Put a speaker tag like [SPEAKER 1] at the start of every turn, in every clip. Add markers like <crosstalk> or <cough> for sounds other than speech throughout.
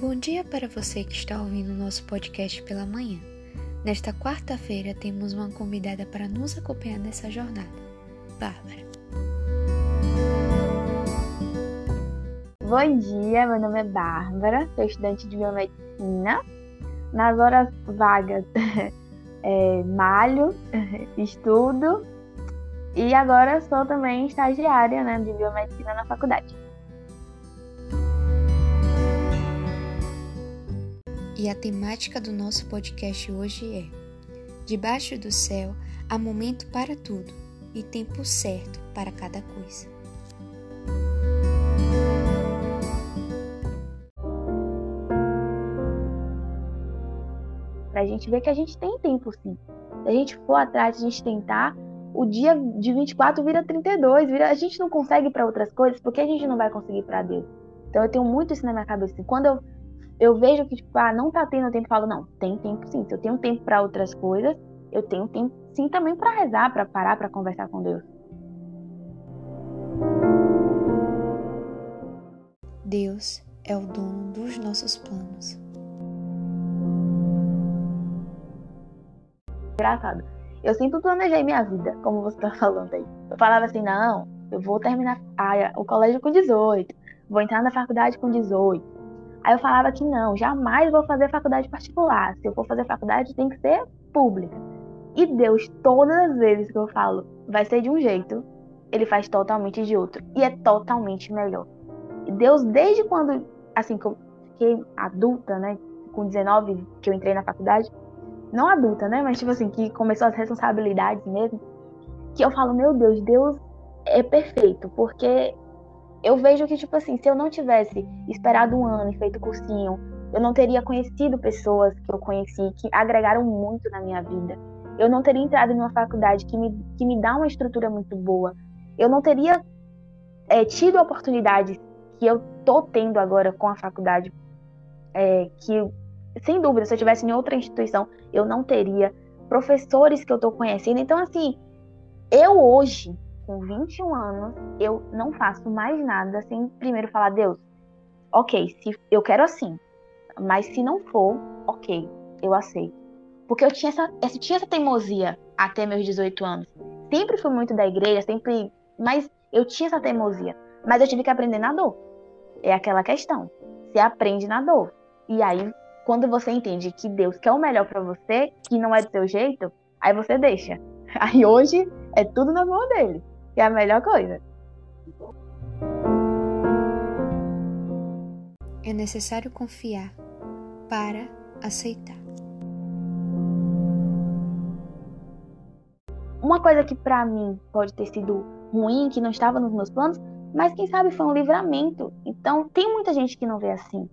[SPEAKER 1] Bom dia para você que está ouvindo o nosso podcast pela manhã. Nesta quarta-feira temos uma convidada para nos acompanhar nessa jornada, Bárbara.
[SPEAKER 2] Bom dia, meu nome é Bárbara, sou estudante de biomedicina. Nas horas vagas, <laughs> é, malho, <laughs> estudo e agora sou também estagiária né, de biomedicina na faculdade.
[SPEAKER 1] E a temática do nosso podcast hoje é: Debaixo do céu há momento para tudo e tempo certo para cada coisa.
[SPEAKER 2] Para a gente ver que a gente tem tempo sim. Se a gente for atrás, a gente tentar, o dia de 24 vira 32, vira, a gente não consegue para outras coisas, porque a gente não vai conseguir para Deus. Então eu tenho muito isso na minha cabeça. Quando eu eu vejo que, tipo, ah, não tá tendo tempo, eu falo, não, tem tempo sim. Se eu tenho tempo para outras coisas, eu tenho tempo sim também para rezar, para parar, para conversar com Deus.
[SPEAKER 1] Deus é o dono dos nossos planos.
[SPEAKER 2] Engraçado. Eu sempre planejei minha vida, como você tá falando aí. Eu falava assim, não, eu vou terminar ah, o colégio com 18, vou entrar na faculdade com 18, Aí eu falava que não, jamais vou fazer faculdade particular. Se eu for fazer faculdade, tem que ser pública. E Deus, todas as vezes que eu falo, vai ser de um jeito, ele faz totalmente de outro. E é totalmente melhor. E Deus, desde quando, assim, que eu fiquei adulta, né? Com 19, que eu entrei na faculdade. Não adulta, né? Mas, tipo assim, que começou as responsabilidades mesmo. Que eu falo, meu Deus, Deus é perfeito. Porque eu vejo que, tipo assim, se eu não tivesse esperado um ano e feito cursinho, eu não teria conhecido pessoas que eu conheci que agregaram muito na minha vida. Eu não teria entrado em uma faculdade que me, que me dá uma estrutura muito boa. Eu não teria é, tido oportunidades que eu tô tendo agora com a faculdade. É, que, sem dúvida, se eu tivesse em outra instituição, eu não teria. Professores que eu tô conhecendo. Então, assim, eu hoje com 21 anos, eu não faço mais nada sem primeiro falar, Deus, ok, se eu quero assim, mas se não for, ok, eu aceito. Porque eu tinha essa, eu tinha essa teimosia até meus 18 anos. Sempre fui muito da igreja, sempre. Mas eu tinha essa teimosia. Mas eu tive que aprender na dor. É aquela questão. Você aprende na dor. E aí, quando você entende que Deus quer o melhor para você, que não é do seu jeito, aí você deixa. <laughs> Aí hoje é tudo na mão dele é a melhor coisa.
[SPEAKER 1] É necessário confiar para aceitar.
[SPEAKER 2] Uma coisa que para mim pode ter sido ruim, que não estava nos meus planos, mas quem sabe foi um livramento. Então, tem muita gente que não vê assim.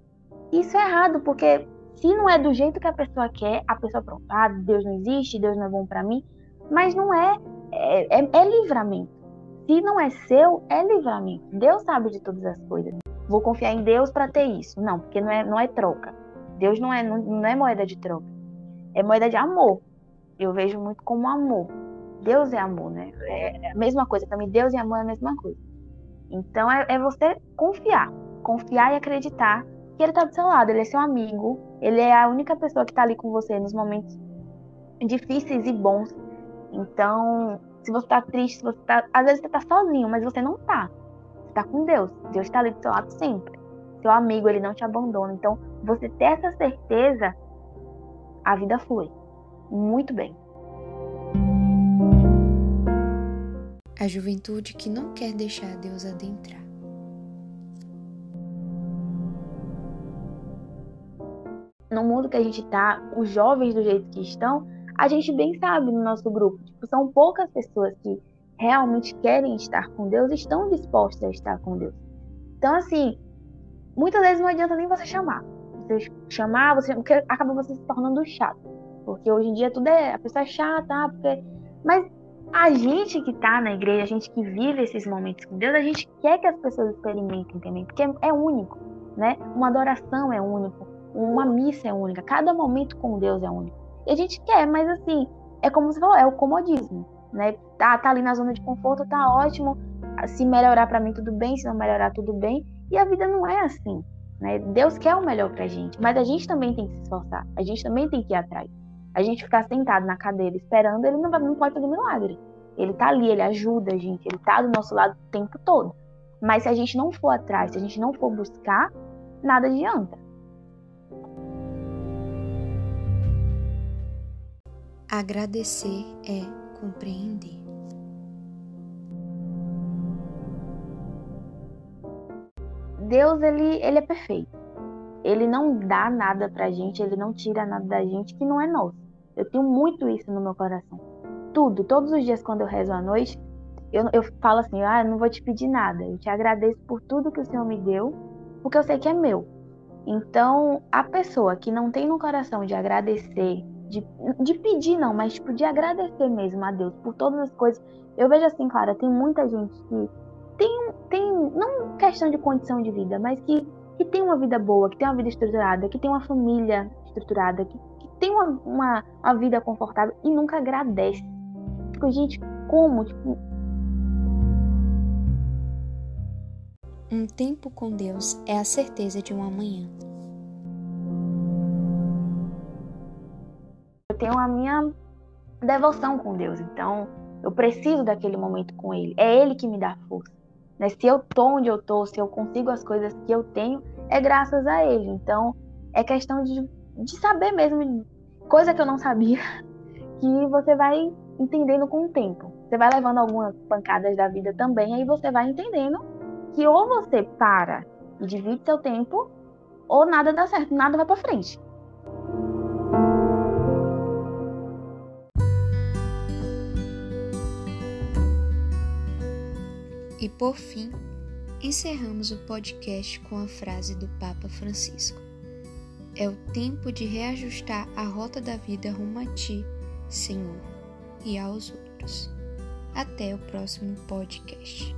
[SPEAKER 2] Isso é errado, porque se não é do jeito que a pessoa quer, a pessoa pronto, ah, Deus não existe, Deus não é bom para mim, mas não é, é, é, é livramento. Se não é seu, é livramento. Deus sabe de todas as coisas. Vou confiar em Deus para ter isso. Não, porque não é, não é troca. Deus não é, não, não é moeda de troca. É moeda de amor. Eu vejo muito como amor. Deus é amor, né? É a mesma coisa. Para mim, Deus e amor é a mesma coisa. Então, é, é você confiar. Confiar e acreditar que Ele está do seu lado. Ele é seu amigo. Ele é a única pessoa que está ali com você nos momentos difíceis e bons. Então, se você tá triste, se você tá. Às vezes você tá sozinho, mas você não tá. Você tá com Deus. Deus tá ali do seu lado sempre. Seu amigo, ele não te abandona. Então, você ter essa certeza, a vida flui. Muito bem.
[SPEAKER 1] A juventude que não quer deixar Deus adentrar.
[SPEAKER 2] No mundo que a gente tá, os jovens do jeito que estão, a gente bem sabe no nosso grupo, tipo, são poucas pessoas que realmente querem estar com Deus e estão dispostas a estar com Deus. Então, assim, muitas vezes não adianta nem você chamar. Você chamar, você acaba você se tornando chato. Porque hoje em dia tudo é. A pessoa é chata, ah, porque. Mas a gente que tá na igreja, a gente que vive esses momentos com Deus, a gente quer que as pessoas experimentem também, porque é único, né? Uma adoração é única, uma missa é única, cada momento com Deus é único. E a gente quer, mas assim, é como você falou, é o comodismo, né? Tá, tá ali na zona de conforto, tá ótimo. Se melhorar para mim, tudo bem. Se não melhorar, tudo bem. E a vida não é assim. Né? Deus quer o melhor pra gente, mas a gente também tem que se esforçar, a gente também tem que ir atrás. A gente ficar sentado na cadeira esperando, ele não, não pode fazer milagre. Ele tá ali, ele ajuda a gente, ele tá do nosso lado o tempo todo. Mas se a gente não for atrás, se a gente não for buscar, nada adianta.
[SPEAKER 1] Agradecer é compreender.
[SPEAKER 2] Deus, ele, ele é perfeito. Ele não dá nada pra gente, ele não tira nada da gente que não é nosso. Eu tenho muito isso no meu coração. Tudo, todos os dias quando eu rezo à noite, eu, eu falo assim: ah, eu não vou te pedir nada, eu te agradeço por tudo que o Senhor me deu, porque eu sei que é meu. Então, a pessoa que não tem no coração de agradecer, de, de pedir não, mas tipo, de agradecer mesmo a Deus por todas as coisas. Eu vejo assim, Clara, tem muita gente que tem, tem não questão de condição de vida, mas que, que tem uma vida boa, que tem uma vida estruturada, que tem uma família estruturada, que, que tem uma, uma, uma vida confortável e nunca agradece. Tipo, gente, como? Tipo,
[SPEAKER 1] Um tempo com Deus é a certeza de um amanhã.
[SPEAKER 2] Tenho a minha devoção com Deus, então eu preciso daquele momento com Ele. É Ele que me dá força. Né? Se eu tô onde eu tô, se eu consigo as coisas que eu tenho, é graças a Ele. Então é questão de, de saber mesmo, coisa que eu não sabia, <laughs> que você vai entendendo com o tempo. Você vai levando algumas pancadas da vida também, aí você vai entendendo que ou você para e divide seu tempo, ou nada dá certo, nada vai para frente.
[SPEAKER 1] E por fim, encerramos o podcast com a frase do Papa Francisco: É o tempo de reajustar a rota da vida rumo a ti, Senhor, e aos outros. Até o próximo podcast.